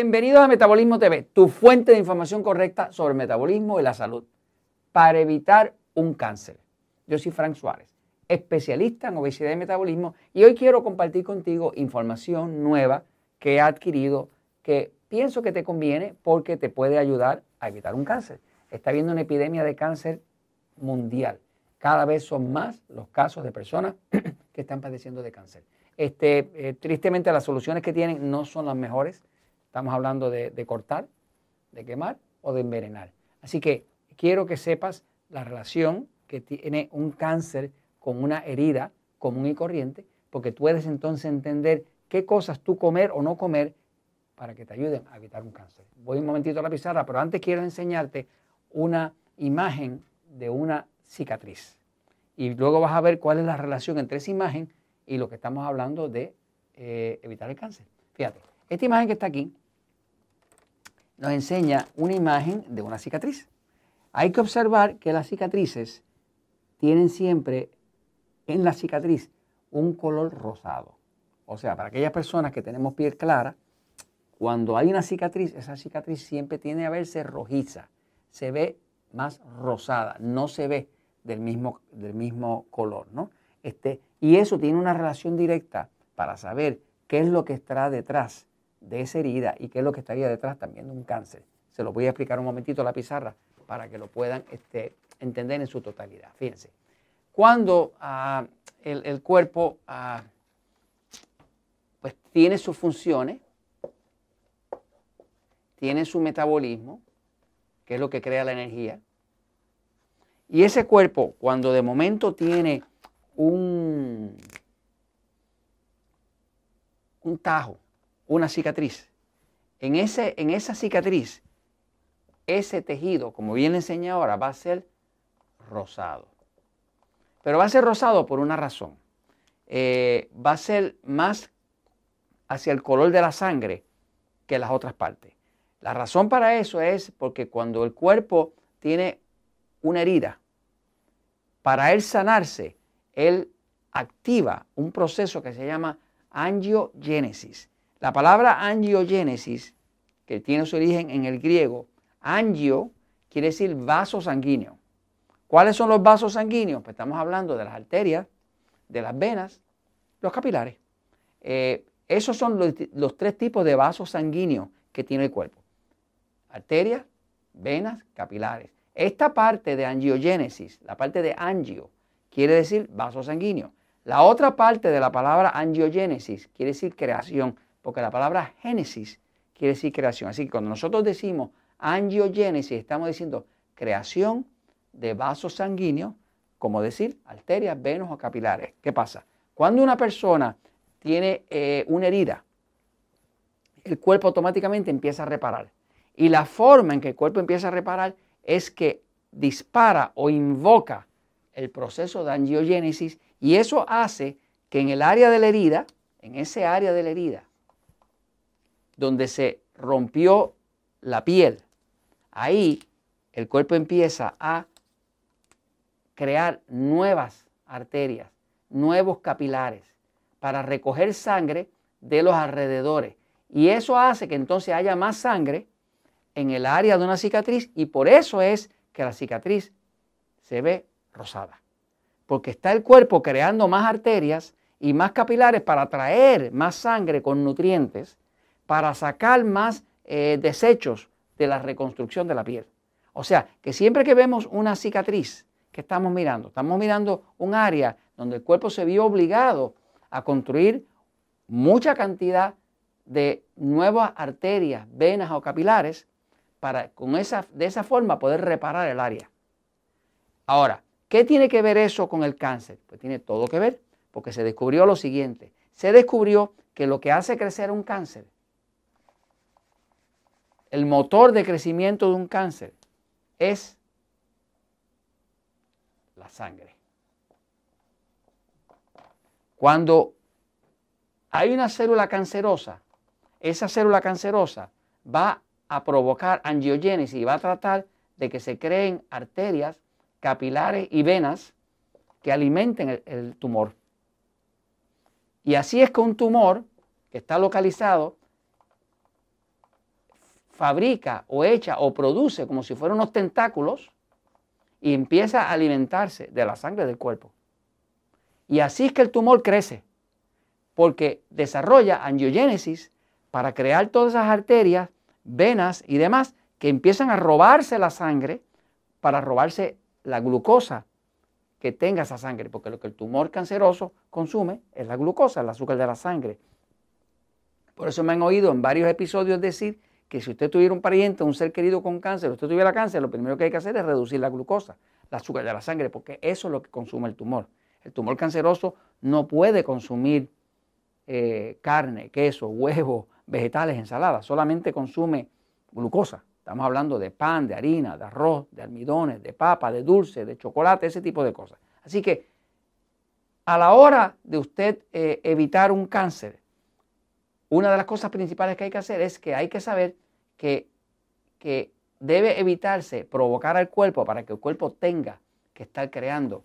Bienvenidos a Metabolismo TV, tu fuente de información correcta sobre el metabolismo y la salud para evitar un cáncer. Yo soy Frank Suárez, especialista en obesidad y metabolismo y hoy quiero compartir contigo información nueva que he adquirido que pienso que te conviene porque te puede ayudar a evitar un cáncer. Está habiendo una epidemia de cáncer mundial. Cada vez son más los casos de personas que están padeciendo de cáncer. Este, eh, tristemente las soluciones que tienen no son las mejores Estamos hablando de, cortar, de quemar o de envenenar. Así que quiero que sepas la relación que tiene un cáncer con una herida común y corriente, porque puedes entonces entender qué cosas tú comer o no comer para que te ayuden a evitar un cáncer. Voy un momentito a la pizarra, pero antes quiero enseñarte una imagen de una cicatriz. Y luego vas a ver cuál es la relación entre esa imagen y lo que estamos hablando de eh, evitar el cáncer. Fíjate, esta imagen que está aquí nos enseña una imagen de una cicatriz. Hay que observar que las cicatrices tienen siempre en la cicatriz un color rosado. O sea, para aquellas personas que tenemos piel clara, cuando hay una cicatriz, esa cicatriz siempre tiene a verse rojiza, se ve más rosada, no se ve del mismo, del mismo color, ¿no? Este, y eso tiene una relación directa para saber qué es lo que está detrás de esa herida y qué es lo que estaría detrás también de un cáncer. Se lo voy a explicar un momentito a la pizarra para que lo puedan este, entender en su totalidad. Fíjense, cuando ah, el, cuerpo ah, pues tiene sus funciones, tiene su metabolismo, que es lo que crea la energía, y ese cuerpo, cuando de momento tiene un, un tajo, una cicatriz. En, ese, en esa cicatriz, ese tejido, como bien enseñé ahora, va a ser rosado. Pero va a ser rosado por una razón. Eh, va a ser más hacia el color de la sangre que las otras partes. La razón para eso es porque cuando el cuerpo tiene una herida, para él sanarse, él activa un proceso que se llama angiogénesis. La palabra angiogénesis, que tiene su origen en el griego, angio quiere decir vaso sanguíneo. ¿Cuáles son los vasos sanguíneos? Pues estamos hablando de las arterias, de las venas, los capilares. Eh, esos son los, los, tres tipos de vasos sanguíneos que tiene el cuerpo. Arterias, venas, capilares. Esta parte de angiogénesis, la parte de angio, quiere decir vaso sanguíneo. La otra parte de la palabra angiogénesis quiere decir creación porque la palabra génesis quiere decir creación. Así que cuando nosotros decimos angiogénesis, estamos diciendo creación de vasos sanguíneos, como decir arterias, venos o capilares. ¿Qué pasa? Cuando una persona tiene eh, una herida, el cuerpo automáticamente empieza a reparar. Y la forma en que el cuerpo empieza a reparar es que dispara o invoca el proceso de angiogénesis y eso hace que en el área de la herida, en ese área de la herida, donde se rompió la piel, ahí el cuerpo empieza a crear nuevas arterias, nuevos capilares para recoger sangre de los alrededores. Y eso hace que entonces haya más sangre en el área de una cicatriz y por eso es que la cicatriz se ve rosada. Porque está el cuerpo creando más arterias y más capilares para traer más sangre con nutrientes para sacar más eh, desechos de la reconstrucción de la piel. O sea, que siempre que vemos una cicatriz que estamos mirando, estamos mirando un área donde el cuerpo se vio obligado a construir mucha cantidad de nuevas arterias, venas o capilares para con esa, de esa forma poder reparar el área. Ahora, ¿qué tiene que ver eso con el cáncer? Pues tiene todo que ver, porque se descubrió lo siguiente. Se descubrió que lo que hace crecer un cáncer el motor de crecimiento de un cáncer es la sangre. Cuando hay una célula cancerosa, esa célula cancerosa va a provocar angiogénesis y va a tratar de que se creen arterias, capilares y venas que alimenten el, el tumor. Y así es que un tumor que está localizado fabrica o echa o produce como si fueran unos tentáculos y empieza a alimentarse de la sangre del cuerpo. Y así es que el tumor crece, porque desarrolla angiogénesis para crear todas esas arterias, venas y demás que empiezan a robarse la sangre para robarse la glucosa que tenga esa sangre, porque lo que el tumor canceroso consume es la glucosa, el azúcar de la sangre. Por eso me han oído en varios episodios decir que si usted tuviera un pariente, un ser querido con cáncer, usted tuviera cáncer, lo primero que hay que hacer es reducir la glucosa, el azúcar de la sangre, porque eso es lo que consume el tumor. El tumor canceroso no puede consumir eh, carne, queso, huevos, vegetales, ensaladas, solamente consume glucosa. Estamos hablando de pan, de harina, de arroz, de almidones, de papa, de dulce, de chocolate, ese tipo de cosas. Así que a la hora de usted eh, evitar un cáncer, una de las cosas principales que hay que hacer es que hay que saber que, que debe evitarse provocar al cuerpo para que el cuerpo tenga que estar creando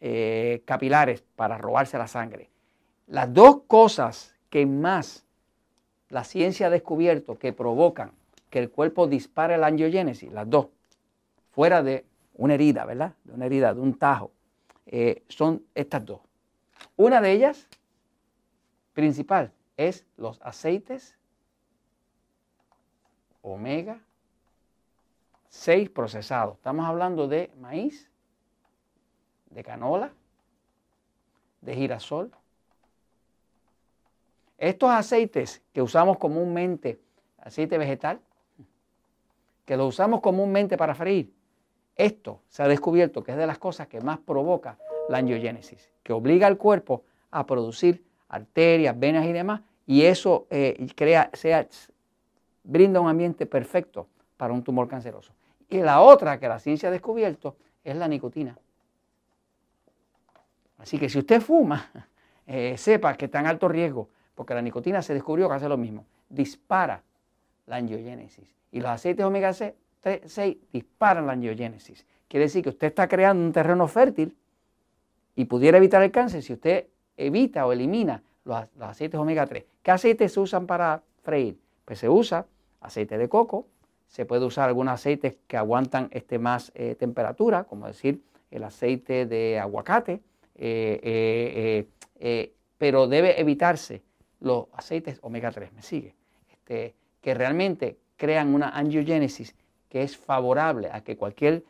eh, capilares para robarse la sangre. Las dos cosas que más la ciencia ha descubierto que provocan que el cuerpo dispare la angiogénesis, las dos, fuera de una herida, ¿verdad? De una herida, de un tajo, eh, son estas dos. Una de ellas, principal, es los aceites omega 6 procesados. Estamos hablando de maíz, de canola, de girasol. Estos aceites que usamos comúnmente, aceite vegetal, que lo usamos comúnmente para freír, esto se ha descubierto que es de las cosas que más provoca la angiogénesis, que obliga al cuerpo a producir arterias, venas y demás, y eso eh, crea, brinda un ambiente perfecto para un tumor canceroso. Y la otra que la ciencia ha descubierto es la nicotina. Así que si usted fuma, eh, sepa que está en alto riesgo, porque la nicotina se descubrió que hace lo mismo, dispara la angiogénesis. Y los aceites omega 6 disparan la angiogénesis. Quiere decir que usted está creando un terreno fértil y pudiera evitar el cáncer si usted evita o elimina los, aceites omega 3. ¿Qué aceites se usan para freír? Pues se usa aceite de coco, se puede usar algunos aceites que aguantan este, más eh, temperatura, como decir el aceite de aguacate, eh, eh, pero debe evitarse los aceites omega 3, ¿me sigue? Este, que realmente crean una angiogénesis que es favorable a que cualquier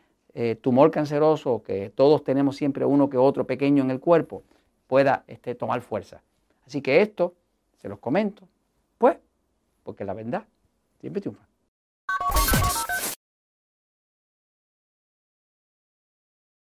tumor canceroso, que todos tenemos siempre uno que otro pequeño en el cuerpo, pueda este, tomar fuerza. Así que esto se los comento. Pues, porque la verdad siempre triunfa.